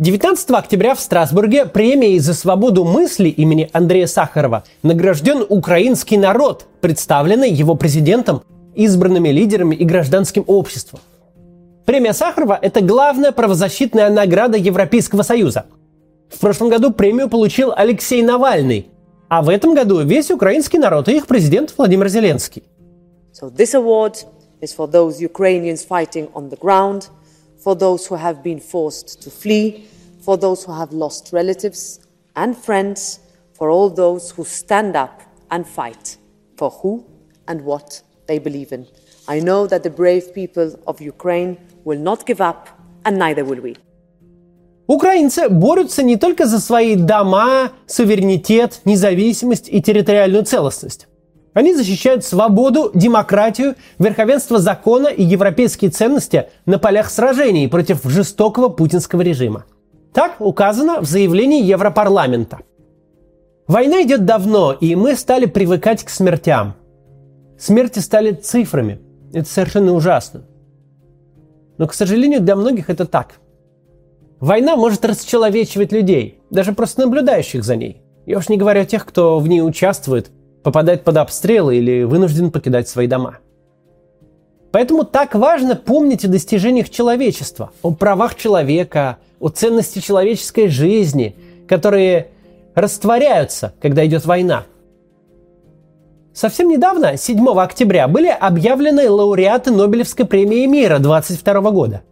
19 октября в Страсбурге премией за свободу мысли имени Андрея Сахарова награжден украинский народ, представленный его президентом, избранными лидерами и гражданским обществом. Премия Сахарова – это главная правозащитная награда Европейского Союза. В прошлом году премию получил Алексей Навальный, а в этом году весь украинский народ и их президент Владимир Зеленский. So this award is for those Ukrainians fighting on the ground, for those who have been forced to flee, for those who have lost relatives and friends, for all those who stand up and fight for who and what they believe in. I know that the brave people of Ukraine will not give up, and neither will we. Украинцы борются не только за свои дома, суверенитет, независимость и территориальную целостность. Они защищают свободу, демократию, верховенство закона и европейские ценности на полях сражений против жестокого путинского режима. Так указано в заявлении Европарламента. Война идет давно, и мы стали привыкать к смертям. Смерти стали цифрами. Это совершенно ужасно. Но, к сожалению, для многих это так. Война может расчеловечивать людей, даже просто наблюдающих за ней. Я уж не говорю о тех, кто в ней участвует, попадает под обстрелы или вынужден покидать свои дома. Поэтому так важно помнить о достижениях человечества, о правах человека, о ценности человеческой жизни, которые растворяются, когда идет война. Совсем недавно, 7 октября, были объявлены лауреаты Нобелевской премии мира 22 года.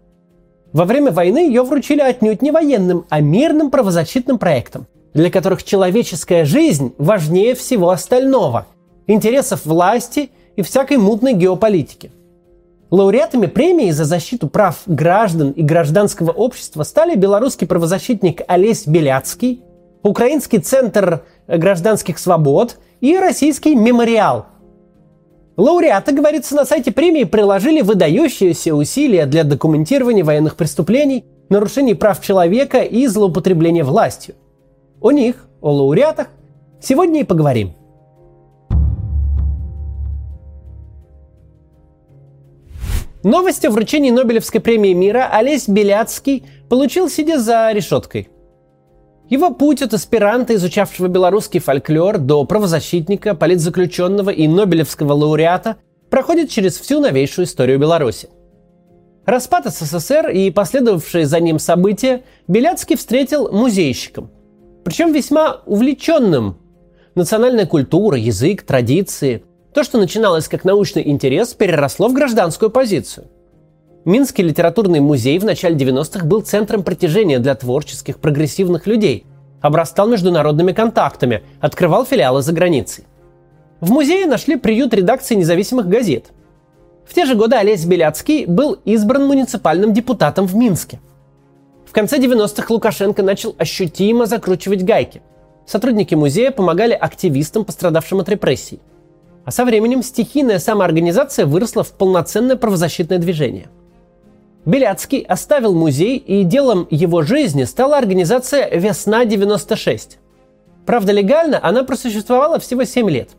Во время войны ее вручили отнюдь не военным, а мирным правозащитным проектам, для которых человеческая жизнь важнее всего остального, интересов власти и всякой мутной геополитики. Лауреатами премии за защиту прав граждан и гражданского общества стали белорусский правозащитник Олесь Беляцкий, Украинский центр гражданских свобод и российский мемориал. Лауреаты, говорится на сайте премии, приложили выдающиеся усилия для документирования военных преступлений, нарушений прав человека и злоупотребления властью. О них, о лауреатах, сегодня и поговорим. Новость о вручении Нобелевской премии мира Олесь Беляцкий получил, сидя за решеткой. Его путь от аспиранта, изучавшего белорусский фольклор, до правозащитника, политзаключенного и Нобелевского лауреата проходит через всю новейшую историю Беларуси. Распад СССР и последовавшие за ним события Беляцкий встретил музейщиком, причем весьма увлеченным. Национальная культура, язык, традиции, то, что начиналось как научный интерес, переросло в гражданскую позицию. Минский литературный музей в начале 90-х был центром притяжения для творческих, прогрессивных людей, обрастал международными контактами, открывал филиалы за границей. В музее нашли приют редакции независимых газет. В те же годы Олесь Беляцкий был избран муниципальным депутатом в Минске. В конце 90-х Лукашенко начал ощутимо закручивать гайки. Сотрудники музея помогали активистам, пострадавшим от репрессий – а со временем стихийная самоорганизация выросла в полноценное правозащитное движение. Беляцкий оставил музей, и делом его жизни стала организация «Весна-96». Правда, легально она просуществовала всего 7 лет.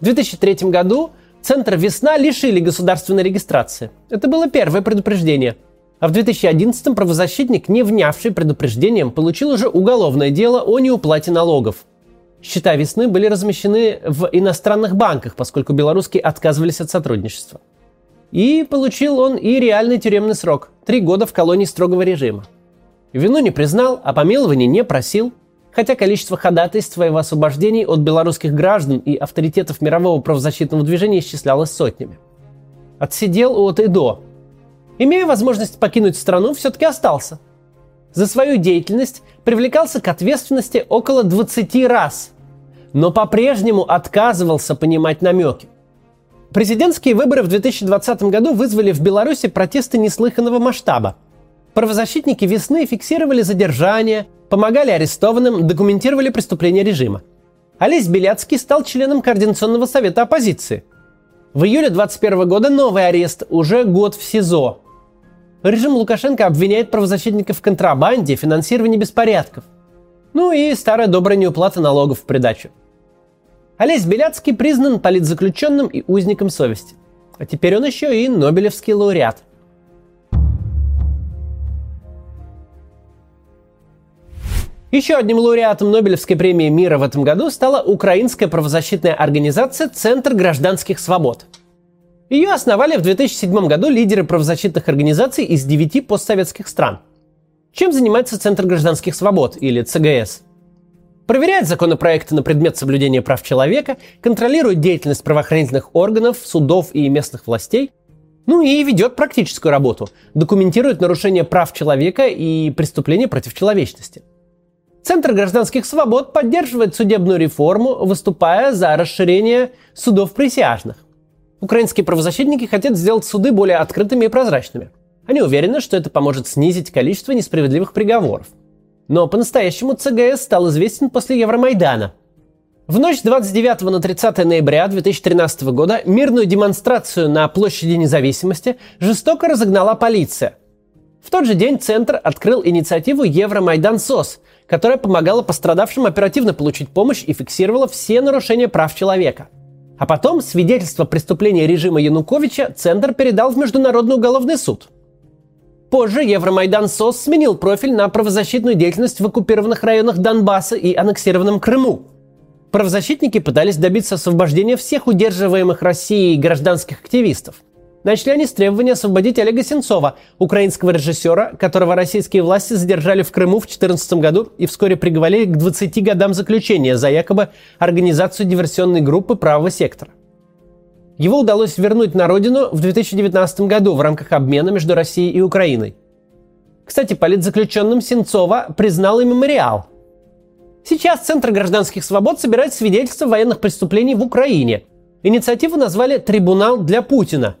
В 2003 году Центр «Весна» лишили государственной регистрации. Это было первое предупреждение. А в 2011 правозащитник, не внявший предупреждением, получил уже уголовное дело о неуплате налогов – Счета весны были размещены в иностранных банках, поскольку белорусские отказывались от сотрудничества. И получил он и реальный тюремный срок – три года в колонии строгого режима. Вину не признал, а помилования не просил, хотя количество ходатайств своего освобождений от белорусских граждан и авторитетов мирового правозащитного движения исчислялось сотнями. Отсидел от и до. Имея возможность покинуть страну, все-таки остался – за свою деятельность привлекался к ответственности около 20 раз, но по-прежнему отказывался понимать намеки. Президентские выборы в 2020 году вызвали в Беларуси протесты неслыханного масштаба. Правозащитники весны фиксировали задержания, помогали арестованным, документировали преступления режима. Олесь Беляцкий стал членом Координационного совета оппозиции. В июле 2021 года новый арест, уже год в СИЗО. Режим Лукашенко обвиняет правозащитников в контрабанде, финансировании беспорядков. Ну и старая добрая неуплата налогов в придачу. Олесь Беляцкий признан политзаключенным и узником совести. А теперь он еще и Нобелевский лауреат. Еще одним лауреатом Нобелевской премии мира в этом году стала украинская правозащитная организация «Центр гражданских свобод». Ее основали в 2007 году лидеры правозащитных организаций из девяти постсоветских стран. Чем занимается Центр гражданских свобод или ЦГС? Проверяет законопроекты на предмет соблюдения прав человека, контролирует деятельность правоохранительных органов, судов и местных властей, ну и ведет практическую работу, документирует нарушения прав человека и преступления против человечности – Центр гражданских свобод поддерживает судебную реформу, выступая за расширение судов присяжных. Украинские правозащитники хотят сделать суды более открытыми и прозрачными. Они уверены, что это поможет снизить количество несправедливых приговоров. Но по-настоящему ЦГС стал известен после Евромайдана. В ночь с 29 на 30 ноября 2013 года мирную демонстрацию на площади независимости жестоко разогнала полиция. В тот же день Центр открыл инициативу Евромайдан СОС, которая помогала пострадавшим оперативно получить помощь и фиксировала все нарушения прав человека. А потом свидетельство преступления режима Януковича Центр передал в Международный уголовный суд. Позже Евромайдан СОС сменил профиль на правозащитную деятельность в оккупированных районах Донбасса и аннексированном Крыму. Правозащитники пытались добиться освобождения всех удерживаемых Россией гражданских активистов – Начали они с требования освободить Олега Сенцова, украинского режиссера, которого российские власти задержали в Крыму в 2014 году и вскоре приговорили к 20 годам заключения за якобы организацию диверсионной группы правого сектора. Его удалось вернуть на родину в 2019 году в рамках обмена между Россией и Украиной. Кстати, политзаключенным Сенцова признал и мемориал. Сейчас Центр гражданских свобод собирает свидетельства военных преступлений в Украине. Инициативу назвали «Трибунал для Путина»,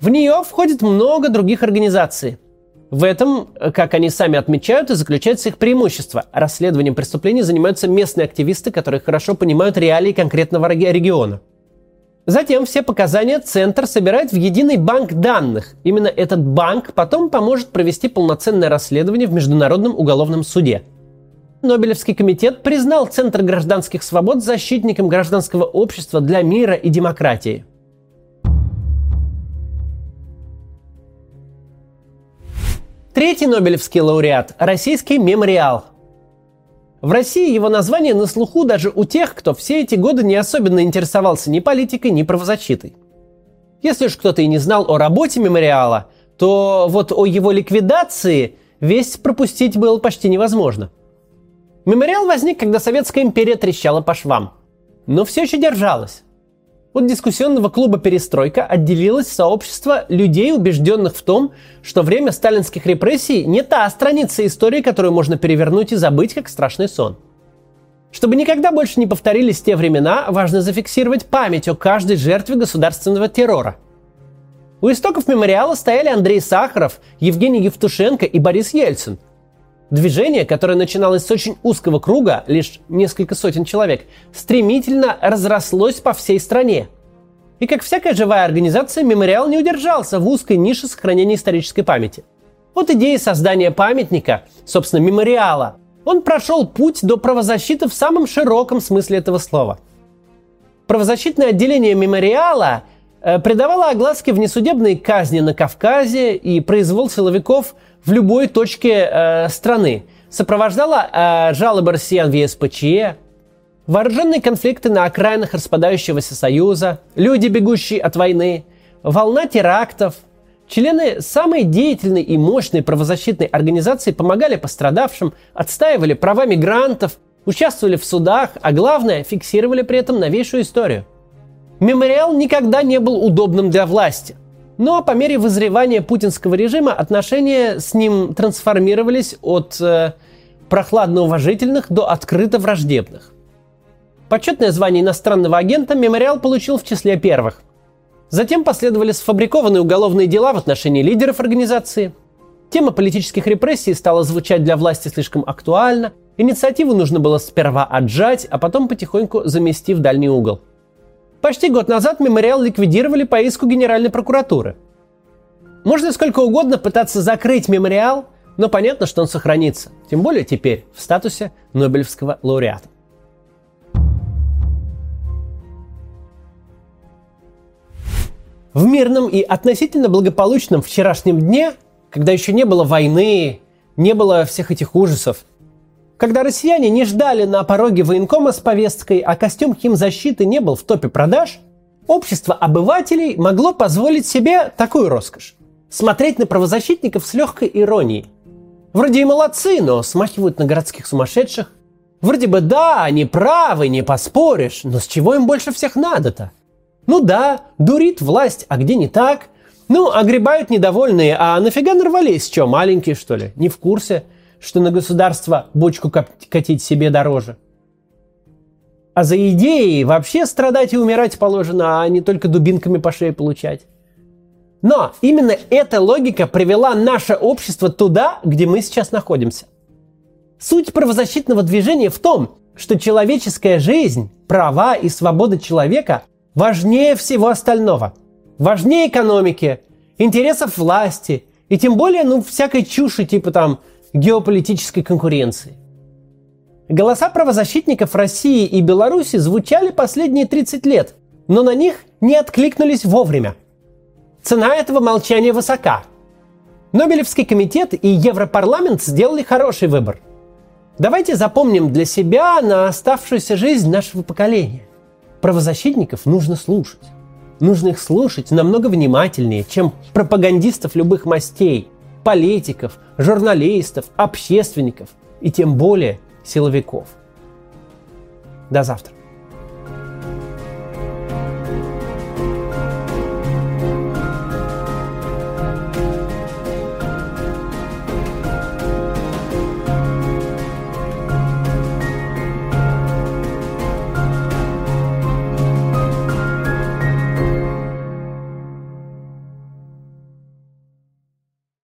в нее входит много других организаций. В этом, как они сами отмечают, и заключается их преимущество. Расследованием преступлений занимаются местные активисты, которые хорошо понимают реалии конкретного региона. Затем все показания Центр собирает в единый банк данных. Именно этот банк потом поможет провести полноценное расследование в Международном уголовном суде. Нобелевский комитет признал Центр гражданских свобод защитником гражданского общества для мира и демократии. Третий Нобелевский лауреат – российский мемориал. В России его название на слуху даже у тех, кто все эти годы не особенно интересовался ни политикой, ни правозащитой. Если уж кто-то и не знал о работе мемориала, то вот о его ликвидации весть пропустить было почти невозможно. Мемориал возник, когда Советская империя трещала по швам. Но все еще держалась. От дискуссионного клуба «Перестройка» отделилось сообщество людей, убежденных в том, что время сталинских репрессий не та страница истории, которую можно перевернуть и забыть, как страшный сон. Чтобы никогда больше не повторились те времена, важно зафиксировать память о каждой жертве государственного террора. У истоков мемориала стояли Андрей Сахаров, Евгений Евтушенко и Борис Ельцин – Движение, которое начиналось с очень узкого круга, лишь несколько сотен человек, стремительно разрослось по всей стране. И как всякая живая организация, мемориал не удержался в узкой нише сохранения исторической памяти. Вот идея создания памятника, собственно, мемориала, он прошел путь до правозащиты в самом широком смысле этого слова. Правозащитное отделение мемориала э, придавало огласке внесудебные казни на Кавказе и произвол силовиков – в любой точке э, страны. Сопровождала э, жалобы россиян в ЕСПЧ, вооруженные конфликты на окраинах распадающегося Союза, люди, бегущие от войны, волна терактов. Члены самой деятельной и мощной правозащитной организации помогали пострадавшим, отстаивали права мигрантов, участвовали в судах, а главное, фиксировали при этом новейшую историю. Мемориал никогда не был удобным для власти – но по мере вызревания путинского режима отношения с ним трансформировались от э, прохладно уважительных до открыто враждебных. Почетное звание иностранного агента мемориал получил в числе первых. Затем последовали сфабрикованные уголовные дела в отношении лидеров организации. Тема политических репрессий стала звучать для власти слишком актуально. Инициативу нужно было сперва отжать, а потом потихоньку замести в дальний угол. Почти год назад мемориал ликвидировали по иску Генеральной прокуратуры. Можно сколько угодно пытаться закрыть мемориал, но понятно, что он сохранится. Тем более теперь в статусе Нобелевского лауреата. В мирном и относительно благополучном вчерашнем дне, когда еще не было войны, не было всех этих ужасов, Когда россияне не ждали на пороге военкома с повесткой, а костюм химзащиты не был в топе продаж, общество обывателей могло позволить себе такую роскошь. Смотреть на правозащитников с легкой иронией. Вроде и молодцы, но смахивают на городских сумасшедших. Вроде бы да, они правы, не поспоришь, но с чего им больше всех надо-то? Ну да, дурит власть, а где не так? Ну, огребают недовольные, а нафига нарвались, что, маленькие что ли? Не в курсе – что на государство бочку катить себе дороже. А за идеи вообще страдать и умирать положено, а не только дубинками по шее получать. Но именно эта логика привела наше общество туда, где мы сейчас находимся. Суть правозащитного движения в том, что человеческая жизнь, права и свобода человека важнее всего остального. Важнее экономики, интересов власти и тем более, ну, всякой чуши типа там геополитической конкуренции. Голоса правозащитников России и Беларуси звучали последние 30 лет, но на них не откликнулись вовремя. Цена этого молчания высока. Нобелевский комитет и Европарламент сделали хороший выбор. Давайте запомним для себя на оставшуюся жизнь нашего поколения. Правозащитников нужно слушать. Нужно их слушать намного внимательнее, чем пропагандистов любых мастей – политиков, журналистов, общественников и тем более силовиков. До завтра.